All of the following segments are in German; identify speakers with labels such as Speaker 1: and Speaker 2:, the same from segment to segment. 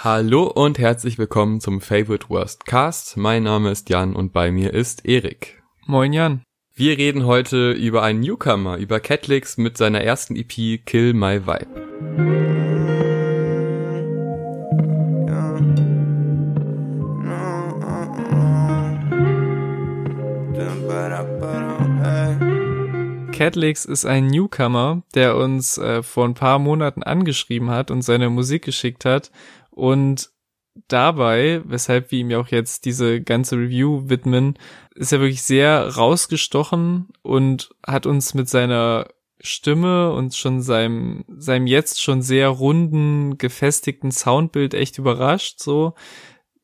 Speaker 1: Hallo und herzlich willkommen zum Favorite Worst Cast. Mein Name ist Jan und bei mir ist Erik.
Speaker 2: Moin Jan.
Speaker 1: Wir reden heute über einen Newcomer, über Catlix mit seiner ersten EP Kill My Vibe.
Speaker 2: Catlix ist ein Newcomer, der uns äh, vor ein paar Monaten angeschrieben hat und seine Musik geschickt hat und dabei, weshalb wir ihm ja auch jetzt diese ganze Review widmen, ist er wirklich sehr rausgestochen und hat uns mit seiner Stimme und schon seinem, seinem jetzt schon sehr runden, gefestigten Soundbild echt überrascht, so,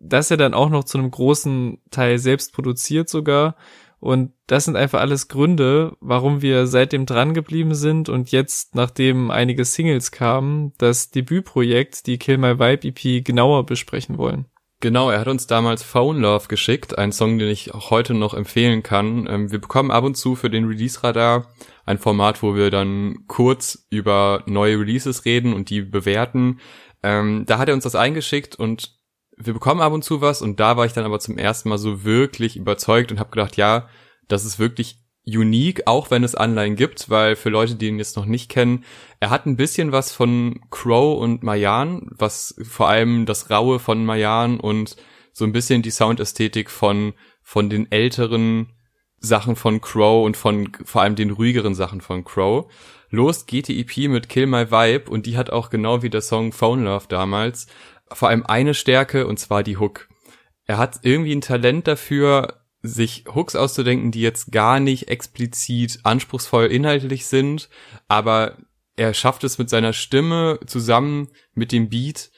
Speaker 2: dass er dann auch noch zu einem großen Teil selbst produziert sogar und das sind einfach alles Gründe, warum wir seitdem dran geblieben sind und jetzt, nachdem einige Singles kamen, das Debütprojekt, die Kill My Vibe EP, genauer besprechen wollen.
Speaker 1: Genau, er hat uns damals Phone Love geschickt, ein Song, den ich auch heute noch empfehlen kann. Ähm, wir bekommen ab und zu für den Release Radar ein Format, wo wir dann kurz über neue Releases reden und die bewerten. Ähm, da hat er uns das eingeschickt und wir bekommen ab und zu was und da war ich dann aber zum ersten Mal so wirklich überzeugt und habe gedacht, ja, das ist wirklich unique, auch wenn es Anleihen gibt, weil für Leute, die ihn jetzt noch nicht kennen, er hat ein bisschen was von Crow und Mayan, was vor allem das Raue von Mayan und so ein bisschen die Soundästhetik von, von den älteren Sachen von Crow und von vor allem den ruhigeren Sachen von Crow. Los geht die EP mit Kill My Vibe und die hat auch genau wie der Song Phone Love damals vor allem eine Stärke und zwar die Hook. Er hat irgendwie ein Talent dafür, sich Hooks auszudenken, die jetzt gar nicht explizit anspruchsvoll inhaltlich sind, aber er schafft es mit seiner Stimme zusammen mit dem Beat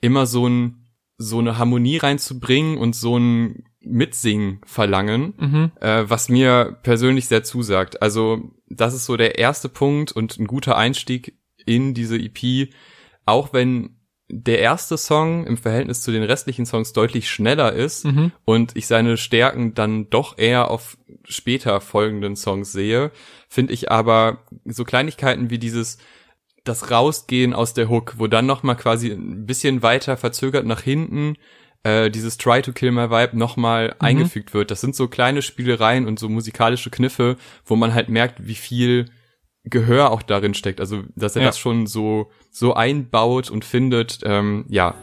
Speaker 1: immer so ein so eine Harmonie reinzubringen und so ein Mitsingen verlangen, mhm. äh, was mir persönlich sehr zusagt. Also das ist so der erste Punkt und ein guter Einstieg in diese EP, auch wenn der erste Song im Verhältnis zu den restlichen Songs deutlich schneller ist mhm. und ich seine Stärken dann doch eher auf später folgenden Songs sehe, finde ich aber so Kleinigkeiten wie dieses das Rausgehen aus der Hook, wo dann noch mal quasi ein bisschen weiter verzögert nach hinten äh, dieses Try to Kill My Vibe nochmal mhm. eingefügt wird. Das sind so kleine Spielereien und so musikalische Kniffe, wo man halt merkt, wie viel Gehör auch darin steckt. Also, dass er ja. das schon so, so einbaut und findet, ähm, ja.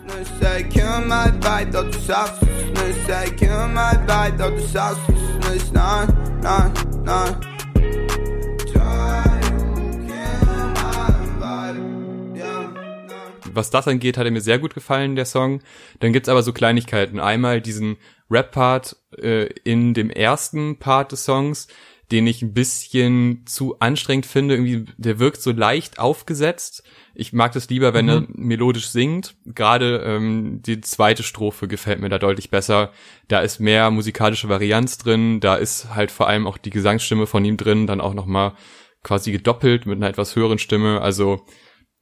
Speaker 1: Was das angeht, hat er mir sehr gut gefallen, der Song. Dann gibt's aber so Kleinigkeiten. Einmal diesen Rap-Part äh, in dem ersten Part des Songs, den ich ein bisschen zu anstrengend finde. Irgendwie, der wirkt so leicht aufgesetzt. Ich mag das lieber, wenn mhm. er melodisch singt. Gerade ähm, die zweite Strophe gefällt mir da deutlich besser. Da ist mehr musikalische Varianz drin. Da ist halt vor allem auch die Gesangsstimme von ihm drin, dann auch noch mal quasi gedoppelt mit einer etwas höheren Stimme. Also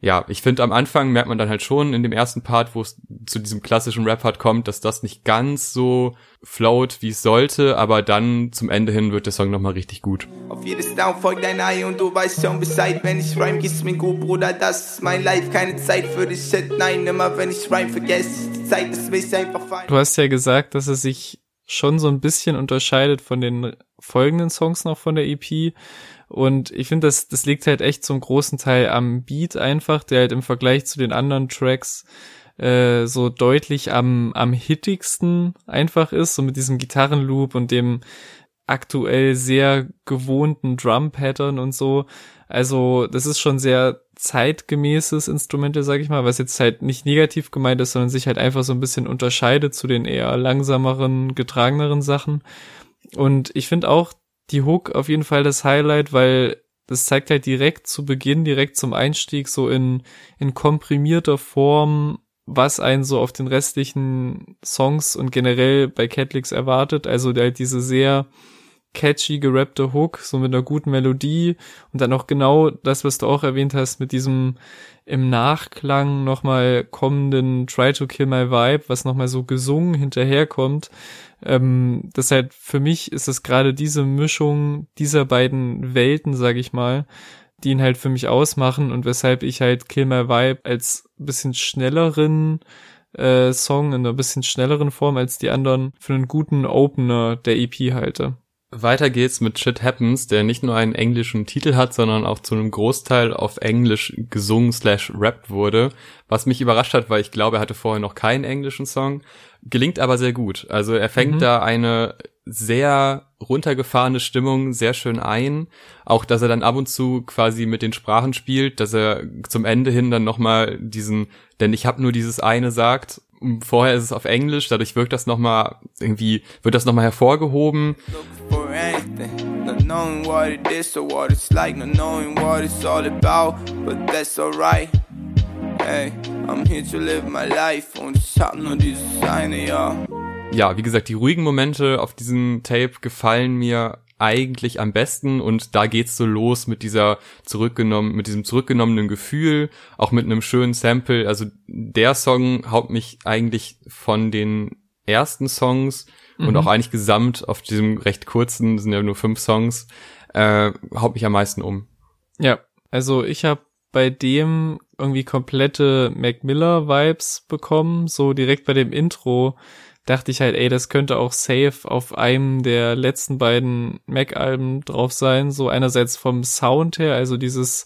Speaker 1: ja, ich finde am Anfang merkt man dann halt schon in dem ersten Part, wo es zu diesem klassischen Rap-Part kommt, dass das nicht ganz so float, wie es sollte, aber dann zum Ende hin wird der Song nochmal richtig gut. Auf jedes Down folgt ein Ei und du weißt schon Bescheid, wenn ich rhyme, gehst mir gut, Bruder, das ist mein Life, keine Zeit für dich, shit, nein, immer wenn ich rhyme, vergesse die Zeit ist mich einfach fein. Du hast ja gesagt, dass er sich schon so ein bisschen unterscheidet von den folgenden Songs noch von der EP und ich finde, das, das liegt halt echt zum großen Teil am Beat einfach, der halt im Vergleich zu den anderen Tracks äh, so deutlich am, am hittigsten einfach ist, so mit diesem Gitarrenloop und dem aktuell sehr gewohnten Drum-Pattern und so. Also das ist schon sehr zeitgemäßes Instrumente, sag ich mal, was jetzt halt nicht negativ gemeint ist, sondern sich halt einfach so ein bisschen unterscheidet zu den eher langsameren, getrageneren Sachen. Und ich finde auch, die Hook auf jeden Fall das Highlight, weil das zeigt halt direkt zu Beginn, direkt zum Einstieg so in, in komprimierter Form, was einen so auf den restlichen Songs und generell bei Catlix erwartet. Also halt diese sehr catchy gerappte Hook, so mit einer guten Melodie und dann auch genau das, was du auch erwähnt hast, mit diesem im Nachklang nochmal kommenden Try to Kill My Vibe, was nochmal so gesungen hinterherkommt. Ähm, das halt für mich ist es gerade diese Mischung dieser beiden Welten, sag ich mal, die ihn halt für mich ausmachen und weshalb ich halt Kill My Vibe als bisschen schnelleren
Speaker 2: äh, Song in einer bisschen schnelleren Form als die anderen für einen guten Opener der EP halte.
Speaker 1: Weiter geht's mit Shit Happens, der nicht nur einen englischen Titel hat, sondern auch zu einem Großteil auf Englisch gesungen slash rappt wurde, was mich überrascht hat, weil ich glaube, er hatte vorher noch keinen englischen Song. Gelingt aber sehr gut. Also er fängt mhm. da eine sehr runtergefahrene Stimmung sehr schön ein. Auch, dass er dann ab und zu quasi mit den Sprachen spielt, dass er zum Ende hin dann nochmal diesen, denn ich habe nur dieses eine sagt, vorher ist es auf Englisch, dadurch wirkt das nochmal irgendwie, wird das nochmal hervorgehoben. Ja, wie gesagt, die ruhigen Momente auf diesem Tape gefallen mir eigentlich am besten und da geht's so los mit dieser zurückgenommen, mit diesem zurückgenommenen Gefühl, auch mit einem schönen Sample. Also der Song haut mich eigentlich von den ersten Songs mhm. und auch eigentlich gesamt auf diesem recht kurzen, sind ja nur fünf Songs, äh, haut mich am meisten um.
Speaker 2: Ja, also ich habe bei dem irgendwie komplette Mac Miller Vibes bekommen, so direkt bei dem Intro dachte ich halt, ey, das könnte auch safe auf einem der letzten beiden Mac-Alben drauf sein. So einerseits vom Sound her, also dieses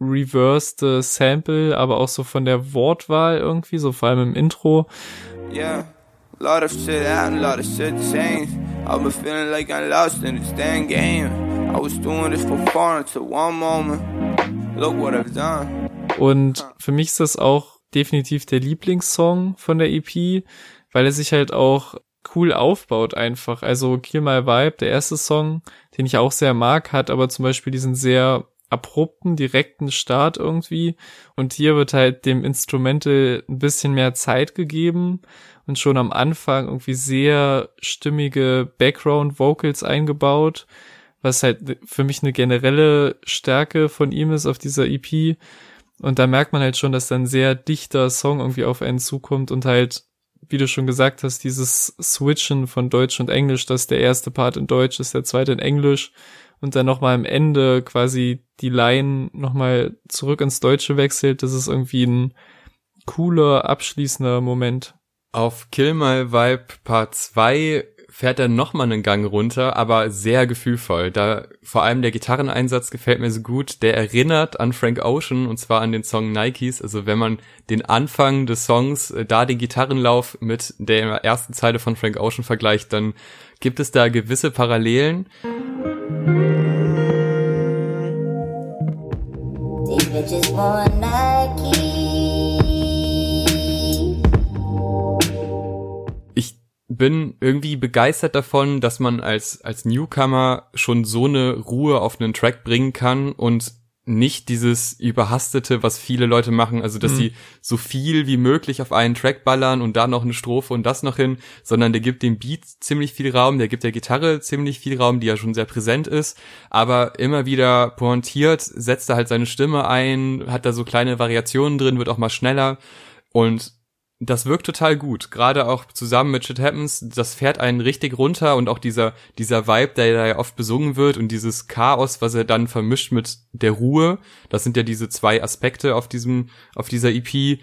Speaker 2: reversed Sample, aber auch so von der Wortwahl irgendwie, so vor allem im Intro. Yeah. Lot of shit happened, lot of shit changed. I've been feeling like I'm lost in this damn game. I was doing this for fun until one moment. Look what I've done. Und für mich ist das auch definitiv der Lieblingssong von der EP weil er sich halt auch cool aufbaut einfach. Also Kill My Vibe, der erste Song, den ich auch sehr mag, hat aber zum Beispiel diesen sehr abrupten, direkten Start irgendwie. Und hier wird halt dem Instrumental ein bisschen mehr Zeit gegeben und schon am Anfang irgendwie sehr stimmige Background Vocals eingebaut, was halt für mich eine generelle Stärke von ihm ist auf dieser EP. Und da merkt man halt schon, dass dann sehr dichter Song irgendwie auf einen zukommt und halt wie du schon gesagt hast, dieses Switchen von Deutsch und Englisch, dass der erste Part in Deutsch ist, der zweite in Englisch und dann nochmal am Ende quasi die Line nochmal zurück ins Deutsche wechselt, das ist irgendwie ein cooler, abschließender Moment.
Speaker 1: Auf Kill My Vibe Part 2 fährt er noch mal einen Gang runter, aber sehr gefühlvoll. Da vor allem der Gitarreneinsatz gefällt mir so gut. Der erinnert an Frank Ocean und zwar an den Song Nikes. Also wenn man den Anfang des Songs, äh, da den Gitarrenlauf mit der ersten Zeile von Frank Ocean vergleicht, dann gibt es da gewisse Parallelen. Bin irgendwie begeistert davon, dass man als, als Newcomer schon so eine Ruhe auf einen Track bringen kann und nicht dieses überhastete, was viele Leute machen, also dass mhm. sie so viel wie möglich auf einen Track ballern und da noch eine Strophe und das noch hin, sondern der gibt dem Beat ziemlich viel Raum, der gibt der Gitarre ziemlich viel Raum, die ja schon sehr präsent ist, aber immer wieder pointiert, setzt er halt seine Stimme ein, hat da so kleine Variationen drin, wird auch mal schneller und das wirkt total gut. Gerade auch zusammen mit Shit Happens, das fährt einen richtig runter und auch dieser, dieser Vibe, der da ja oft besungen wird und dieses Chaos, was er dann vermischt mit der Ruhe. Das sind ja diese zwei Aspekte auf diesem, auf dieser EP.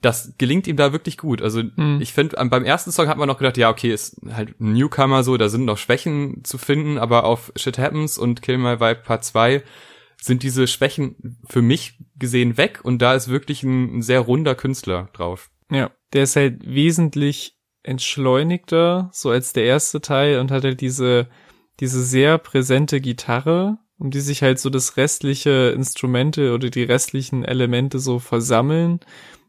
Speaker 1: Das gelingt ihm da wirklich gut. Also mhm. ich finde, beim ersten Song hat man noch gedacht, ja, okay, ist halt ein Newcomer so, da sind noch Schwächen zu finden, aber auf Shit Happens und Kill My Vibe Part 2 sind diese Schwächen für mich gesehen weg und da ist wirklich ein, ein sehr runder Künstler drauf.
Speaker 2: Ja, der ist halt wesentlich entschleunigter, so als der erste Teil und hat halt diese, diese sehr präsente Gitarre, um die sich halt so das restliche Instrumente oder die restlichen Elemente so versammeln.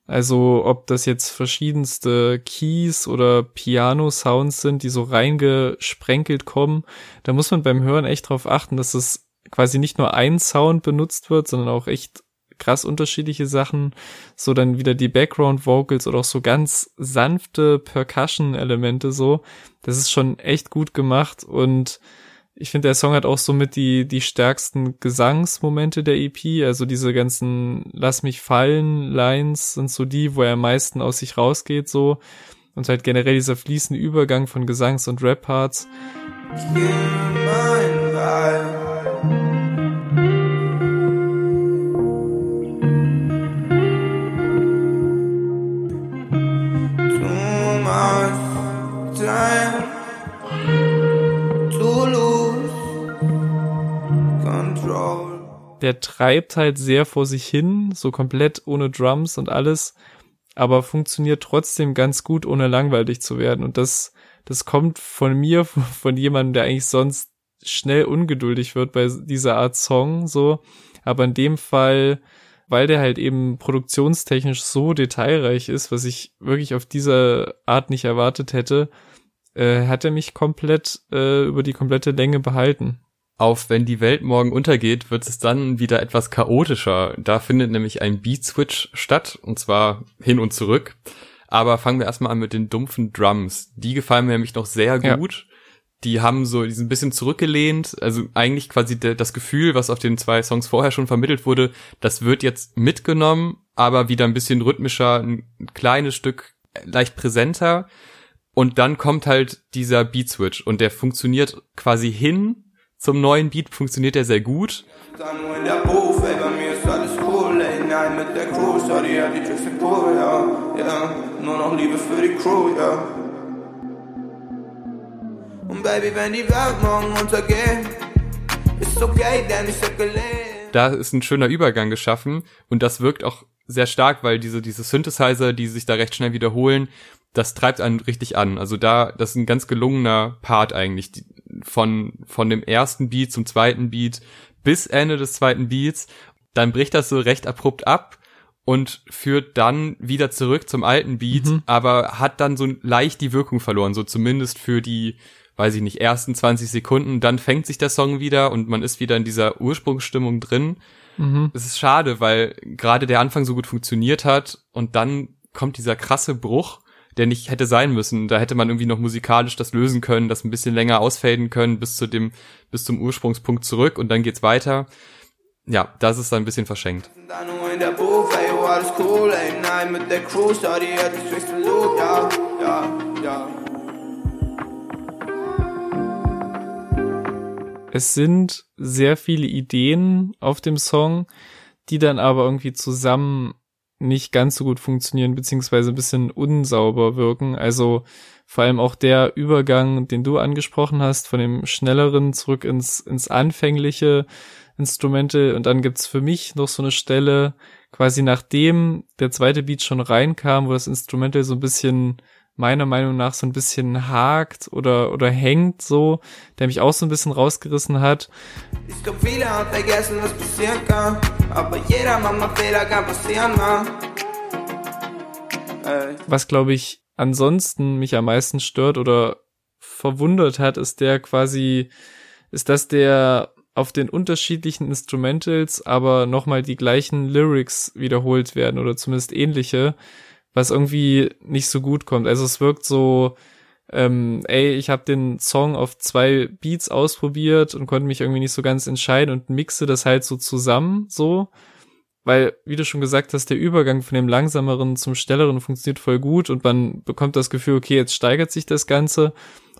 Speaker 2: Also ob das jetzt verschiedenste Keys oder Piano-Sounds sind, die so reingesprenkelt kommen, da muss man beim Hören echt drauf achten, dass es quasi nicht nur ein Sound benutzt wird, sondern auch echt krass unterschiedliche Sachen, so dann wieder die Background Vocals oder auch so ganz sanfte Percussion Elemente so. Das ist schon echt gut gemacht und ich finde, der Song hat auch somit die, die stärksten Gesangsmomente der EP. Also diese ganzen Lass mich fallen Lines sind so die, wo er am meisten aus sich rausgeht, so. Und halt generell dieser fließende Übergang von Gesangs- und Rap-Parts. Der treibt halt sehr vor sich hin, so komplett ohne Drums und alles, aber funktioniert trotzdem ganz gut, ohne langweilig zu werden. Und das, das kommt von mir, von jemandem, der eigentlich sonst schnell ungeduldig wird bei dieser Art Song, so. Aber in dem Fall, weil der halt eben produktionstechnisch so detailreich ist, was ich wirklich auf diese Art nicht erwartet hätte, äh, hat er mich komplett äh, über die komplette Länge behalten.
Speaker 1: Auf Wenn die Welt morgen untergeht, wird es dann wieder etwas chaotischer. Da findet nämlich ein Beat-Switch statt, und zwar hin und zurück. Aber fangen wir erstmal an mit den dumpfen Drums. Die gefallen mir nämlich noch sehr gut. Ja die haben so, die sind ein bisschen zurückgelehnt, also eigentlich quasi de, das Gefühl, was auf den zwei Songs vorher schon vermittelt wurde, das wird jetzt mitgenommen, aber wieder ein bisschen rhythmischer, ein kleines Stück leicht präsenter und dann kommt halt dieser Beat Switch und der funktioniert quasi hin zum neuen Beat, funktioniert der sehr gut. Da ist ein schöner Übergang geschaffen und das wirkt auch sehr stark, weil diese, diese Synthesizer, die sich da recht schnell wiederholen, das treibt einen richtig an. Also da, das ist ein ganz gelungener Part eigentlich, die, von, von dem ersten Beat zum zweiten Beat bis Ende des zweiten Beats. Dann bricht das so recht abrupt ab und führt dann wieder zurück zum alten Beat, mhm. aber hat dann so leicht die Wirkung verloren, so zumindest für die, weiß ich nicht, ersten 20 Sekunden, dann fängt sich der Song wieder und man ist wieder in dieser Ursprungsstimmung drin. Mhm. Es ist schade, weil gerade der Anfang so gut funktioniert hat und dann kommt dieser krasse Bruch, der nicht hätte sein müssen. Da hätte man irgendwie noch musikalisch das lösen können, das ein bisschen länger ausfaden können bis zu dem, bis zum Ursprungspunkt zurück und dann geht's weiter. Ja, das ist dann ein bisschen verschenkt. Es sind sehr viele Ideen auf dem Song, die dann aber irgendwie zusammen nicht ganz so gut funktionieren, beziehungsweise ein bisschen unsauber wirken. Also vor allem auch der Übergang, den du angesprochen hast, von dem schnelleren zurück ins, ins anfängliche Instrumente. Und dann gibt's für mich noch so eine Stelle, quasi nachdem der zweite Beat schon reinkam, wo das Instrumental so ein bisschen meiner Meinung nach so ein bisschen hakt oder, oder hängt so, der mich auch so ein bisschen rausgerissen hat. Ich glaub, viele haben vergessen, was passieren kann, aber jeder macht mal Fehler, kann passieren, man. Was, glaube ich, ansonsten mich am meisten stört oder verwundert hat, ist der quasi, ist, dass der auf den unterschiedlichen Instrumentals aber nochmal die gleichen Lyrics wiederholt werden oder zumindest ähnliche was irgendwie nicht so gut kommt. Also es wirkt so, ähm, ey, ich habe den Song auf zwei Beats ausprobiert und konnte mich irgendwie nicht so ganz entscheiden und mixe das halt so zusammen, so. Weil, wie du schon gesagt hast, der Übergang von dem langsameren zum schnelleren funktioniert voll gut und man bekommt das Gefühl, okay, jetzt steigert sich das Ganze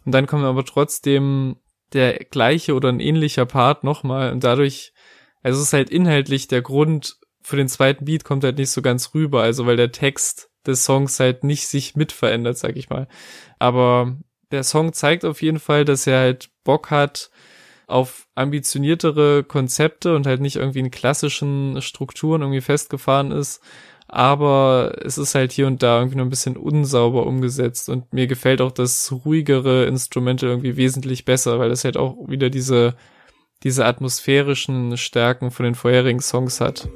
Speaker 1: und dann kommt aber trotzdem der gleiche oder ein ähnlicher Part nochmal und dadurch, also es ist halt inhaltlich der Grund für den zweiten Beat kommt halt nicht so ganz rüber, also weil der Text des Songs halt nicht sich mit verändert, sag ich mal. Aber der Song zeigt auf jeden Fall, dass er halt Bock hat auf ambitioniertere Konzepte und halt nicht irgendwie in klassischen Strukturen irgendwie festgefahren ist. Aber es ist halt hier und da irgendwie nur ein bisschen unsauber umgesetzt und mir gefällt auch das ruhigere Instrumente irgendwie wesentlich besser, weil es halt auch wieder diese, diese atmosphärischen Stärken von den vorherigen Songs hat.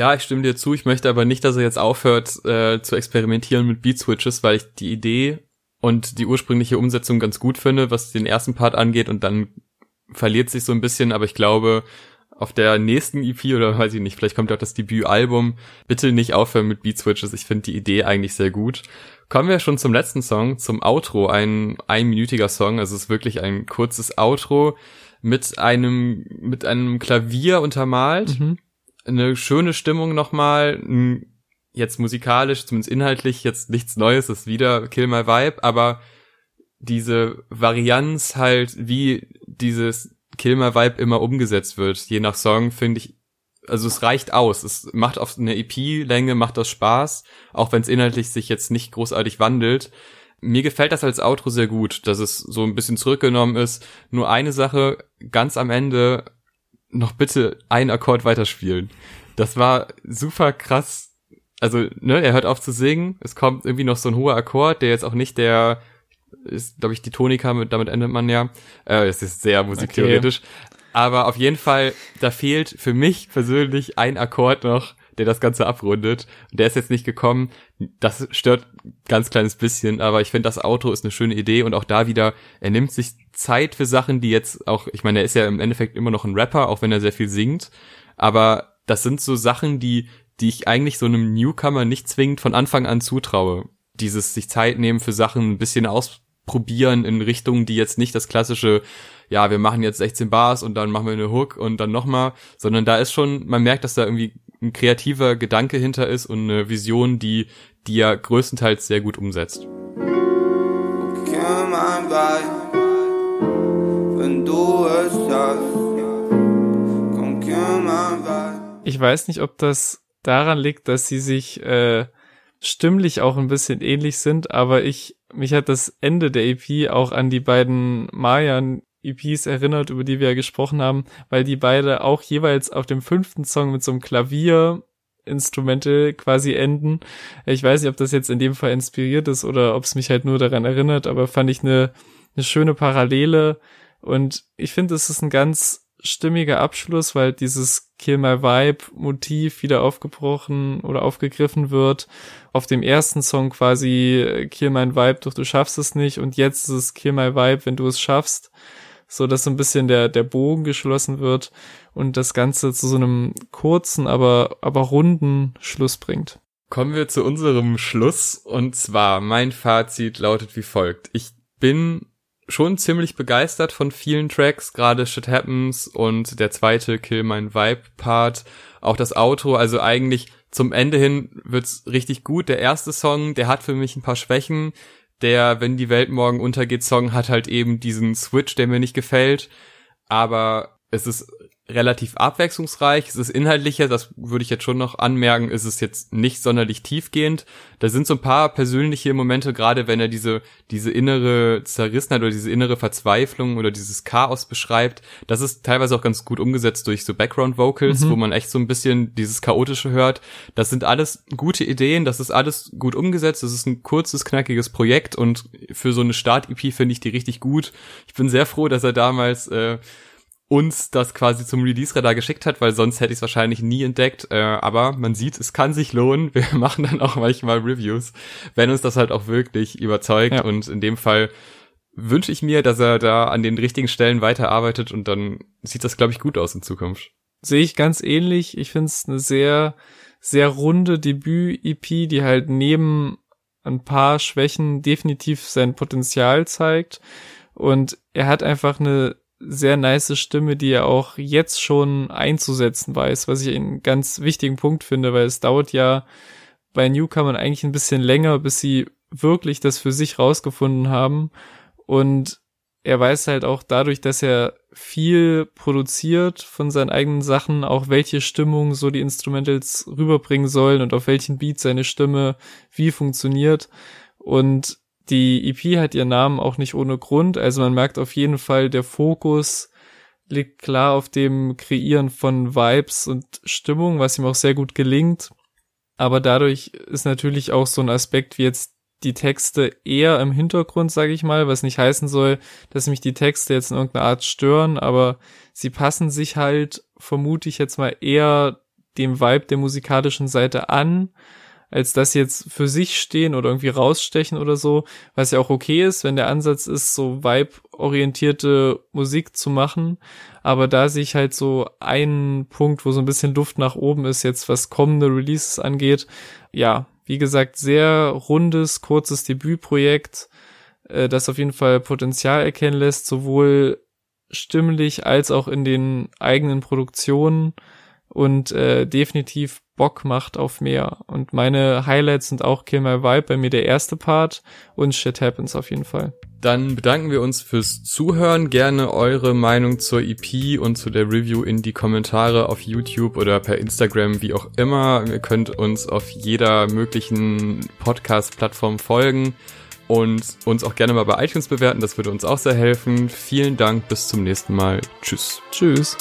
Speaker 1: Ja, ich stimme dir zu. Ich möchte aber nicht, dass er jetzt aufhört äh, zu experimentieren mit Beat Switches, weil ich die Idee und die ursprüngliche Umsetzung ganz gut finde, was den ersten Part angeht und dann verliert sich so ein bisschen, aber ich glaube, auf der nächsten EP oder weiß ich nicht, vielleicht kommt auch das Debütalbum, bitte nicht aufhören mit Beat Switches. Ich finde die Idee eigentlich sehr gut. Kommen wir schon zum letzten Song, zum Outro, ein einminütiger Song. Also es ist wirklich ein kurzes Outro mit einem, mit einem Klavier untermalt. Mhm eine schöne Stimmung nochmal, jetzt musikalisch, zumindest inhaltlich, jetzt nichts Neues, ist wieder Kill My Vibe, aber diese Varianz halt, wie dieses Kill My Vibe immer umgesetzt wird. Je nach Song finde ich, also es reicht aus. Es macht auf eine EP-Länge, macht das Spaß, auch wenn es inhaltlich sich jetzt nicht großartig wandelt. Mir gefällt das als Outro sehr gut, dass es so ein bisschen zurückgenommen ist. Nur eine Sache, ganz am Ende noch bitte einen Akkord weiterspielen. Das war super krass. Also, ne, er hört auf zu singen, es kommt irgendwie noch so ein hoher Akkord, der jetzt auch nicht der ist, glaube ich, die Tonika, mit, damit endet man ja. Äh, es ist sehr musiktheoretisch. Okay. Aber auf jeden Fall, da fehlt für mich persönlich ein Akkord noch, der das Ganze abrundet. Der ist jetzt nicht gekommen. Das stört ganz kleines bisschen, aber ich finde, das Auto ist eine schöne Idee und auch da wieder, er nimmt sich Zeit für Sachen, die jetzt auch, ich meine, er ist ja im Endeffekt immer noch ein Rapper, auch wenn er sehr viel singt. Aber das sind so Sachen, die, die ich eigentlich so einem Newcomer nicht zwingend von Anfang an zutraue. Dieses sich Zeit nehmen für Sachen ein bisschen ausprobieren in Richtungen, die jetzt nicht das klassische ja, wir machen jetzt 16 Bars und dann machen wir eine Hook und dann nochmal, sondern da ist schon, man merkt, dass da irgendwie ein kreativer Gedanke hinter ist und eine Vision, die, die er größtenteils sehr gut umsetzt.
Speaker 2: Ich weiß nicht, ob das daran liegt, dass sie sich äh, stimmlich auch ein bisschen ähnlich sind, aber ich mich hat das Ende der EP auch an die beiden Mayan EPs erinnert, über die wir ja gesprochen haben, weil die beide auch jeweils auf dem fünften Song mit so einem Klavier Instrumente quasi enden. Ich weiß nicht, ob das jetzt in dem Fall inspiriert ist oder ob es mich halt nur daran erinnert, aber fand ich eine, eine schöne Parallele und ich finde, es ist ein ganz stimmiger Abschluss, weil dieses Kill My Vibe Motiv wieder aufgebrochen oder aufgegriffen wird. Auf dem ersten Song quasi Kill My Vibe, doch du schaffst es nicht und jetzt ist es Kill My Vibe, wenn du es schaffst so dass so ein bisschen der, der Bogen geschlossen wird und das Ganze zu so einem kurzen, aber, aber runden Schluss bringt.
Speaker 1: Kommen wir zu unserem Schluss und zwar mein Fazit lautet wie folgt. Ich bin schon ziemlich begeistert von vielen Tracks, gerade Shit Happens und der zweite Kill My Vibe Part, auch das Outro, also eigentlich zum Ende hin wird's richtig gut. Der erste Song, der hat für mich ein paar Schwächen der Wenn die Welt morgen untergeht Song hat halt eben diesen Switch, der mir nicht gefällt. Aber es ist relativ abwechslungsreich. Es ist inhaltlicher, das würde ich jetzt schon noch anmerken, ist es jetzt nicht sonderlich tiefgehend. Da sind so ein paar persönliche Momente, gerade wenn er diese, diese innere Zerrissenheit oder diese innere Verzweiflung oder dieses Chaos beschreibt. Das ist teilweise auch ganz gut umgesetzt durch so Background Vocals, mhm. wo man echt so ein bisschen dieses Chaotische hört. Das sind alles gute Ideen, das ist alles gut umgesetzt. Das ist ein kurzes, knackiges Projekt und für so eine Start-EP finde ich die richtig gut. Ich bin sehr froh, dass er damals, äh, uns das quasi zum Release-Radar geschickt hat, weil sonst hätte ich es wahrscheinlich nie entdeckt. Äh, aber man sieht, es kann sich lohnen. Wir machen dann auch manchmal Reviews, wenn uns das halt auch wirklich überzeugt. Ja. Und in dem Fall wünsche ich mir, dass er da an den richtigen Stellen weiterarbeitet und dann sieht das, glaube ich, gut aus in Zukunft.
Speaker 2: Sehe ich ganz ähnlich. Ich finde es eine sehr, sehr runde Debüt-EP, die halt neben ein paar Schwächen definitiv sein Potenzial zeigt. Und er hat einfach eine sehr nice Stimme, die er auch jetzt schon einzusetzen weiß, was ich einen ganz wichtigen Punkt finde, weil es dauert ja bei Newcomern eigentlich ein bisschen länger, bis sie wirklich das für sich rausgefunden haben. Und er weiß halt auch dadurch, dass er viel produziert von seinen eigenen Sachen, auch welche Stimmung so die Instrumentals rüberbringen sollen und auf welchen Beat seine Stimme wie funktioniert. Und die EP hat ihren Namen auch nicht ohne Grund, also man merkt auf jeden Fall, der Fokus liegt klar auf dem Kreieren von Vibes und Stimmung, was ihm auch sehr gut gelingt. Aber dadurch ist natürlich auch so ein Aspekt wie jetzt die Texte eher im Hintergrund, sage ich mal, was nicht heißen soll, dass mich die Texte jetzt in irgendeiner Art stören, aber sie passen sich halt, vermute ich jetzt mal, eher dem Vibe der musikalischen Seite an als dass jetzt für sich stehen oder irgendwie rausstechen oder so, was ja auch okay ist, wenn der Ansatz ist, so vibe-orientierte Musik zu machen. Aber da sehe ich halt so einen Punkt, wo so ein bisschen Luft nach oben ist, jetzt was kommende Releases angeht. Ja, wie gesagt, sehr rundes, kurzes Debütprojekt, äh, das auf jeden Fall Potenzial erkennen lässt, sowohl stimmlich als auch in den eigenen Produktionen und äh, definitiv Bock macht auf mehr. Und meine Highlights sind auch Kill My Vibe, bei mir der erste Part und Shit Happens auf jeden Fall.
Speaker 1: Dann bedanken wir uns fürs Zuhören. Gerne eure Meinung zur EP und zu der Review in die Kommentare auf YouTube oder per Instagram, wie auch immer. Ihr könnt uns auf jeder möglichen Podcast-Plattform folgen und uns auch gerne mal bei iTunes bewerten. Das würde uns auch sehr helfen. Vielen Dank. Bis zum nächsten Mal. Tschüss.
Speaker 2: Tschüss.